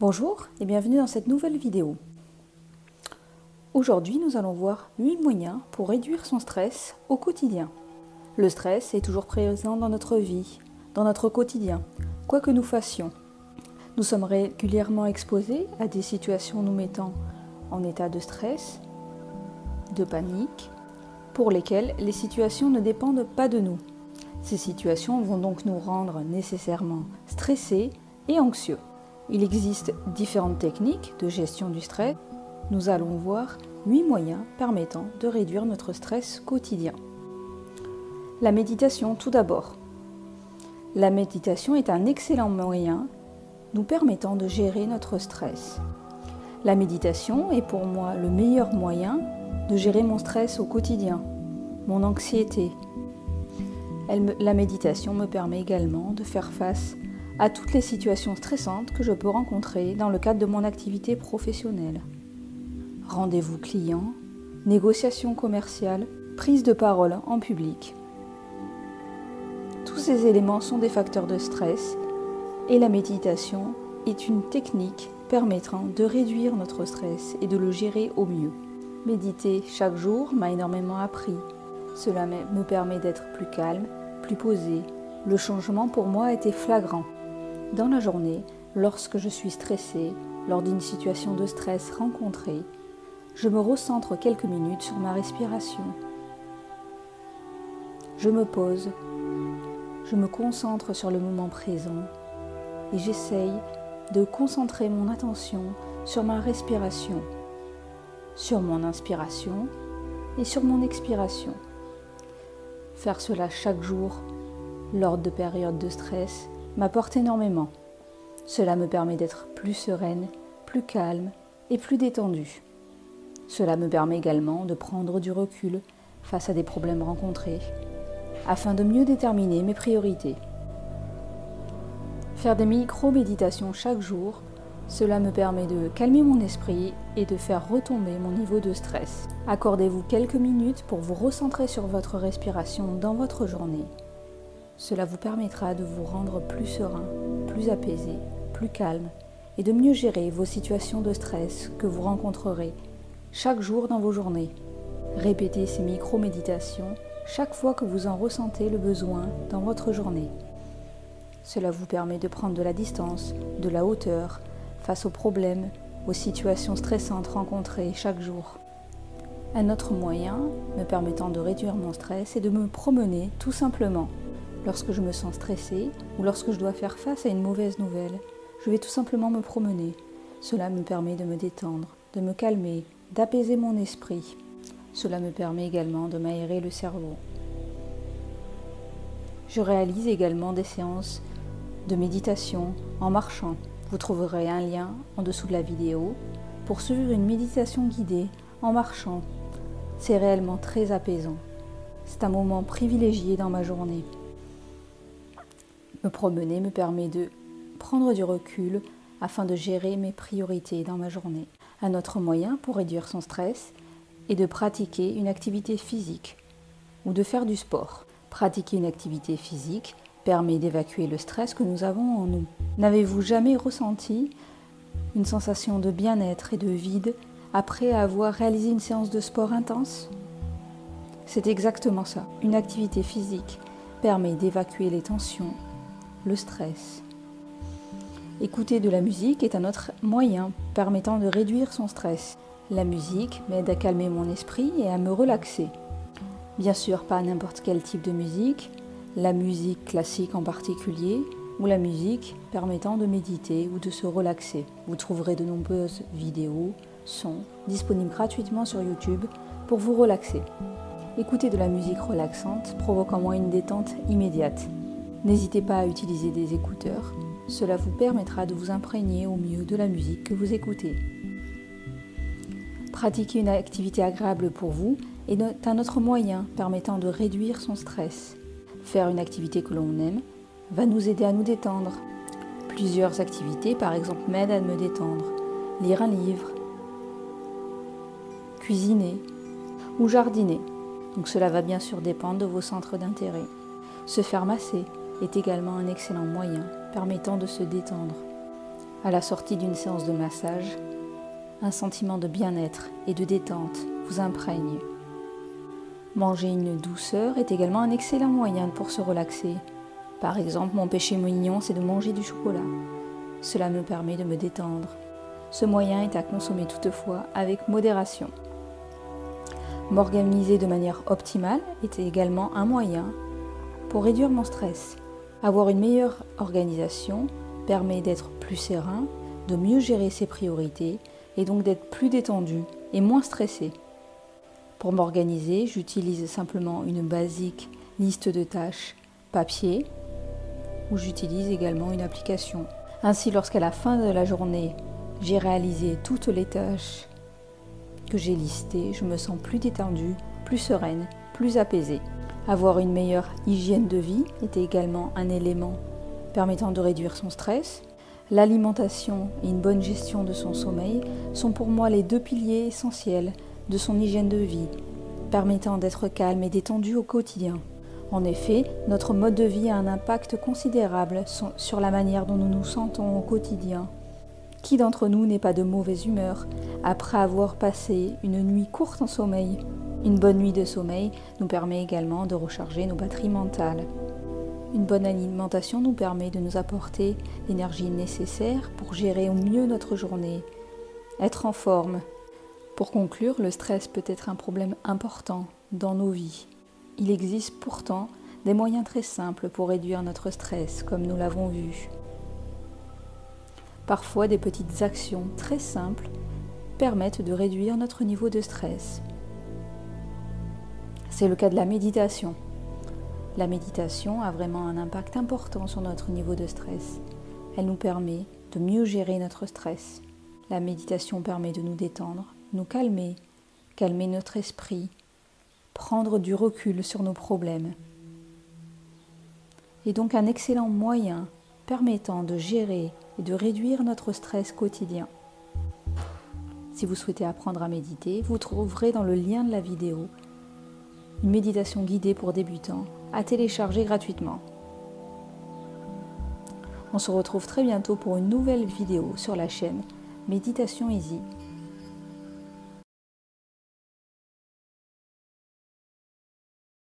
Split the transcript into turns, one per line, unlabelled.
Bonjour et bienvenue dans cette nouvelle vidéo. Aujourd'hui, nous allons voir 8 moyens pour réduire son stress au quotidien. Le stress est toujours présent dans notre vie, dans notre quotidien, quoi que nous fassions. Nous sommes régulièrement exposés à des situations nous mettant en état de stress, de panique, pour lesquelles les situations ne dépendent pas de nous. Ces situations vont donc nous rendre nécessairement stressés et anxieux. Il existe différentes techniques de gestion du stress. Nous allons voir 8 moyens permettant de réduire notre stress quotidien. La méditation tout d'abord. La méditation est un excellent moyen nous permettant de gérer notre stress. La méditation est pour moi le meilleur moyen de gérer mon stress au quotidien, mon anxiété. la méditation me permet également de faire face à toutes les situations stressantes que je peux rencontrer dans le cadre de mon activité professionnelle. Rendez-vous client, négociations commerciales, prise de parole en public. Tous ces éléments sont des facteurs de stress et la méditation est une technique permettant de réduire notre stress et de le gérer au mieux. Méditer chaque jour m'a énormément appris. Cela me permet d'être plus calme, plus posé. Le changement pour moi été flagrant. Dans la journée, lorsque je suis stressée, lors d'une situation de stress rencontrée, je me recentre quelques minutes sur ma respiration. Je me pose, je me concentre sur le moment présent et j'essaye de concentrer mon attention sur ma respiration, sur mon inspiration et sur mon expiration. Faire cela chaque jour lors de périodes de stress m'apporte énormément. Cela me permet d'être plus sereine, plus calme et plus détendue. Cela me permet également de prendre du recul face à des problèmes rencontrés, afin de mieux déterminer mes priorités. Faire des micro-méditations chaque jour, cela me permet de calmer mon esprit et de faire retomber mon niveau de stress. Accordez-vous quelques minutes pour vous recentrer sur votre respiration dans votre journée cela vous permettra de vous rendre plus serein, plus apaisé, plus calme et de mieux gérer vos situations de stress que vous rencontrerez chaque jour dans vos journées. Répétez ces micro-méditations chaque fois que vous en ressentez le besoin dans votre journée. Cela vous permet de prendre de la distance, de la hauteur face aux problèmes, aux situations stressantes rencontrées chaque jour. Un autre moyen me permettant de réduire mon stress est de me promener tout simplement Lorsque je me sens stressée ou lorsque je dois faire face à une mauvaise nouvelle, je vais tout simplement me promener. Cela me permet de me détendre, de me calmer, d'apaiser mon esprit. Cela me permet également de m'aérer le cerveau. Je réalise également des séances de méditation en marchant. Vous trouverez un lien en dessous de la vidéo pour suivre une méditation guidée en marchant. C'est réellement très apaisant. C'est un moment privilégié dans ma journée. Me promener me permet de prendre du recul afin de gérer mes priorités dans ma journée. Un autre moyen pour réduire son stress est de pratiquer une activité physique ou de faire du sport. Pratiquer une activité physique permet d'évacuer le stress que nous avons en nous. N'avez-vous jamais ressenti une sensation de bien-être et de vide après avoir réalisé une séance de sport intense? C'est exactement ça. Une activité physique permet d'évacuer les tensions le stress. Écouter de la musique est un autre moyen permettant de réduire son stress. La musique m'aide à calmer mon esprit et à me relaxer. Bien sûr, pas n'importe quel type de musique, la musique classique en particulier, ou la musique permettant de méditer ou de se relaxer. Vous trouverez de nombreuses vidéos, sons disponibles gratuitement sur YouTube pour vous relaxer. Écouter de la musique relaxante provoque en moi une détente immédiate. N'hésitez pas à utiliser des écouteurs, cela vous permettra de vous imprégner au mieux de la musique que vous écoutez. Pratiquer une activité agréable pour vous est un autre moyen permettant de réduire son stress. Faire une activité que l'on aime va nous aider à nous détendre. Plusieurs activités, par exemple, m'aident à me détendre. Lire un livre, cuisiner ou jardiner. Donc cela va bien sûr dépendre de vos centres d'intérêt. Se faire masser, est également un excellent moyen permettant de se détendre. À la sortie d'une séance de massage, un sentiment de bien-être et de détente vous imprègne. Manger une douceur est également un excellent moyen pour se relaxer. Par exemple, mon péché mignon, c'est de manger du chocolat. Cela me permet de me détendre. Ce moyen est à consommer toutefois avec modération. M'organiser de manière optimale est également un moyen pour réduire mon stress. Avoir une meilleure organisation permet d'être plus serein, de mieux gérer ses priorités et donc d'être plus détendu et moins stressé. Pour m'organiser, j'utilise simplement une basique liste de tâches papier ou j'utilise également une application. Ainsi, lorsqu'à la fin de la journée, j'ai réalisé toutes les tâches que j'ai listées, je me sens plus détendue, plus sereine, plus apaisée. Avoir une meilleure hygiène de vie est également un élément permettant de réduire son stress. L'alimentation et une bonne gestion de son sommeil sont pour moi les deux piliers essentiels de son hygiène de vie, permettant d'être calme et détendu au quotidien. En effet, notre mode de vie a un impact considérable sur la manière dont nous nous sentons au quotidien. Qui d'entre nous n'est pas de mauvaise humeur après avoir passé une nuit courte en sommeil? Une bonne nuit de sommeil nous permet également de recharger nos batteries mentales. Une bonne alimentation nous permet de nous apporter l'énergie nécessaire pour gérer au mieux notre journée, être en forme. Pour conclure, le stress peut être un problème important dans nos vies. Il existe pourtant des moyens très simples pour réduire notre stress, comme nous l'avons vu. Parfois, des petites actions très simples permettent de réduire notre niveau de stress. C'est le cas de la méditation. La méditation a vraiment un impact important sur notre niveau de stress. Elle nous permet de mieux gérer notre stress. La méditation permet de nous détendre, nous calmer, calmer notre esprit, prendre du recul sur nos problèmes. Et donc un excellent moyen permettant de gérer et de réduire notre stress quotidien. Si vous souhaitez apprendre à méditer, vous trouverez dans le lien de la vidéo une méditation guidée pour débutants à télécharger gratuitement. On se retrouve très bientôt pour une nouvelle vidéo sur la chaîne Méditation Easy.